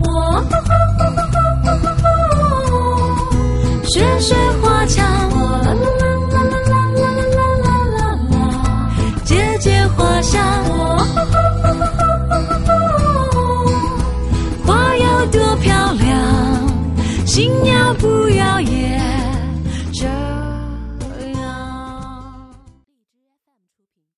我雪水花桥，我啦啦啦啦啦啦啦啦啦啦啦啦，姐姐花香，哇花要多漂亮，心要不。